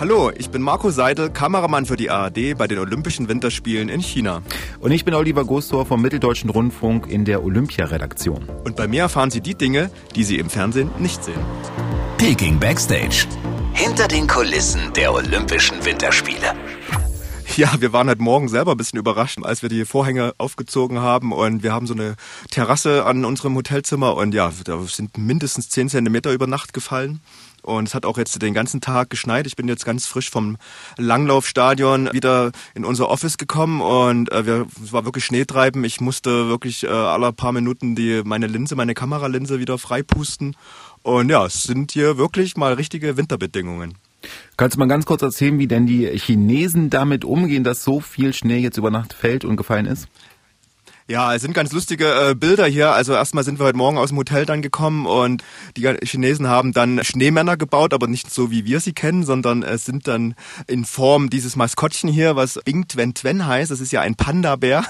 Hallo, ich bin Marco Seidel, Kameramann für die ARD bei den Olympischen Winterspielen in China. Und ich bin Oliver Gostor vom Mitteldeutschen Rundfunk in der Olympia-Redaktion. Und bei mir erfahren Sie die Dinge, die Sie im Fernsehen nicht sehen. Peking Backstage. Hinter den Kulissen der Olympischen Winterspiele. Ja, wir waren heute Morgen selber ein bisschen überrascht, als wir die Vorhänge aufgezogen haben und wir haben so eine Terrasse an unserem Hotelzimmer und ja, da sind mindestens 10 Zentimeter über Nacht gefallen. Und es hat auch jetzt den ganzen Tag geschneit. Ich bin jetzt ganz frisch vom Langlaufstadion wieder in unser Office gekommen und äh, wir, es war wirklich Schneetreiben. Ich musste wirklich äh, alle paar Minuten die, meine Linse, meine Kameralinse wieder freipusten. Und ja, es sind hier wirklich mal richtige Winterbedingungen. Kannst du mal ganz kurz erzählen, wie denn die Chinesen damit umgehen, dass so viel Schnee jetzt über Nacht fällt und gefallen ist? Ja, es sind ganz lustige äh, Bilder hier. Also erstmal sind wir heute Morgen aus dem Hotel dann gekommen und die Chinesen haben dann Schneemänner gebaut, aber nicht so wie wir sie kennen, sondern es sind dann in Form dieses Maskottchen hier, was Bing Twen Twen heißt. Das ist ja ein Panda-Bär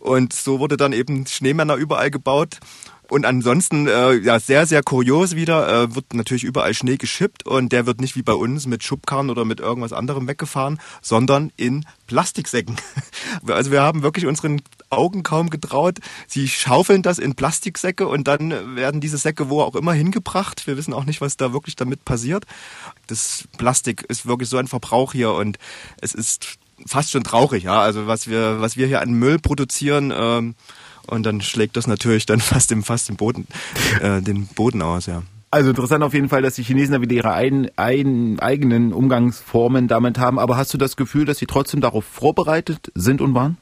und so wurde dann eben Schneemänner überall gebaut. Und ansonsten, äh, ja, sehr, sehr kurios wieder, äh, wird natürlich überall Schnee geschippt und der wird nicht wie bei uns mit Schubkarren oder mit irgendwas anderem weggefahren, sondern in Plastiksäcken. Also wir haben wirklich unseren Augen kaum getraut. Sie schaufeln das in Plastiksäcke und dann werden diese Säcke wo auch immer hingebracht. Wir wissen auch nicht, was da wirklich damit passiert. Das Plastik ist wirklich so ein Verbrauch hier und es ist fast schon traurig, ja. Also was wir, was wir hier an Müll produzieren, ähm, und dann schlägt das natürlich dann fast im, fast im Boden, äh, den Boden aus, ja. Also interessant auf jeden Fall, dass die Chinesen da wieder ihre ein, ein, eigenen Umgangsformen damit haben. Aber hast du das Gefühl, dass sie trotzdem darauf vorbereitet sind und waren?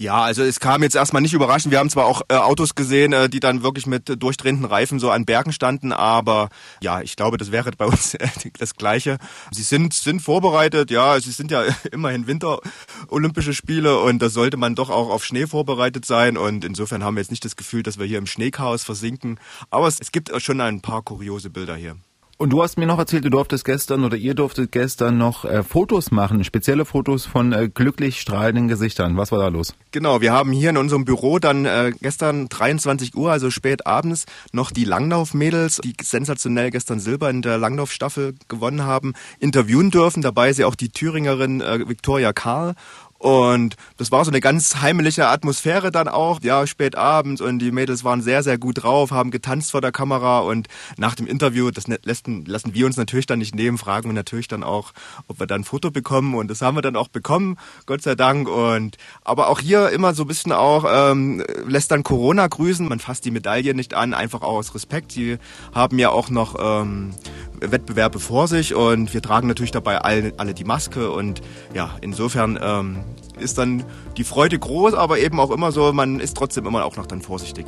Ja, also es kam jetzt erstmal nicht überraschend. Wir haben zwar auch äh, Autos gesehen, äh, die dann wirklich mit durchdrehenden Reifen so an Bergen standen, aber ja, ich glaube, das wäre bei uns äh, das Gleiche. Sie sind, sind vorbereitet, ja, sie sind ja immerhin Winter-Olympische Spiele und da sollte man doch auch auf Schnee vorbereitet sein und insofern haben wir jetzt nicht das Gefühl, dass wir hier im Schneechaos versinken, aber es, es gibt schon ein paar kuriose Bilder hier. Und du hast mir noch erzählt, du durftest gestern oder ihr durftet gestern noch äh, Fotos machen, spezielle Fotos von äh, glücklich strahlenden Gesichtern. Was war da los? Genau, wir haben hier in unserem Büro dann äh, gestern 23 Uhr, also spät abends, noch die Langlaufmädels, die sensationell gestern Silber in der Langlaufstaffel gewonnen haben, interviewen dürfen. Dabei ist ja auch die Thüringerin äh, Viktoria Karl und das war so eine ganz heimliche Atmosphäre dann auch, ja, spät abends und die Mädels waren sehr, sehr gut drauf, haben getanzt vor der Kamera und nach dem Interview, das lassen, lassen wir uns natürlich dann nicht nehmen, fragen wir natürlich dann auch, ob wir dann ein Foto bekommen und das haben wir dann auch bekommen, Gott sei Dank. Und aber auch hier immer so ein bisschen auch, ähm, lässt dann Corona grüßen, man fasst die Medaille nicht an, einfach auch aus Respekt, sie haben ja auch noch ähm, Wettbewerbe vor sich und wir tragen natürlich dabei alle, alle die Maske und ja, insofern ähm, ist dann die Freude groß, aber eben auch immer so, man ist trotzdem immer auch noch dann vorsichtig.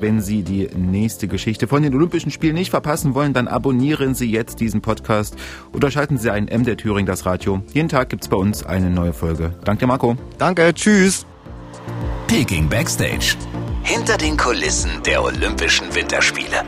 Wenn Sie die nächste Geschichte von den Olympischen Spielen nicht verpassen wollen, dann abonnieren Sie jetzt diesen Podcast oder schalten Sie ein M der Thüring das Radio. Jeden Tag gibt es bei uns eine neue Folge. Danke, Marco. Danke, tschüss. Peking Backstage. Hinter den Kulissen der Olympischen Winterspiele.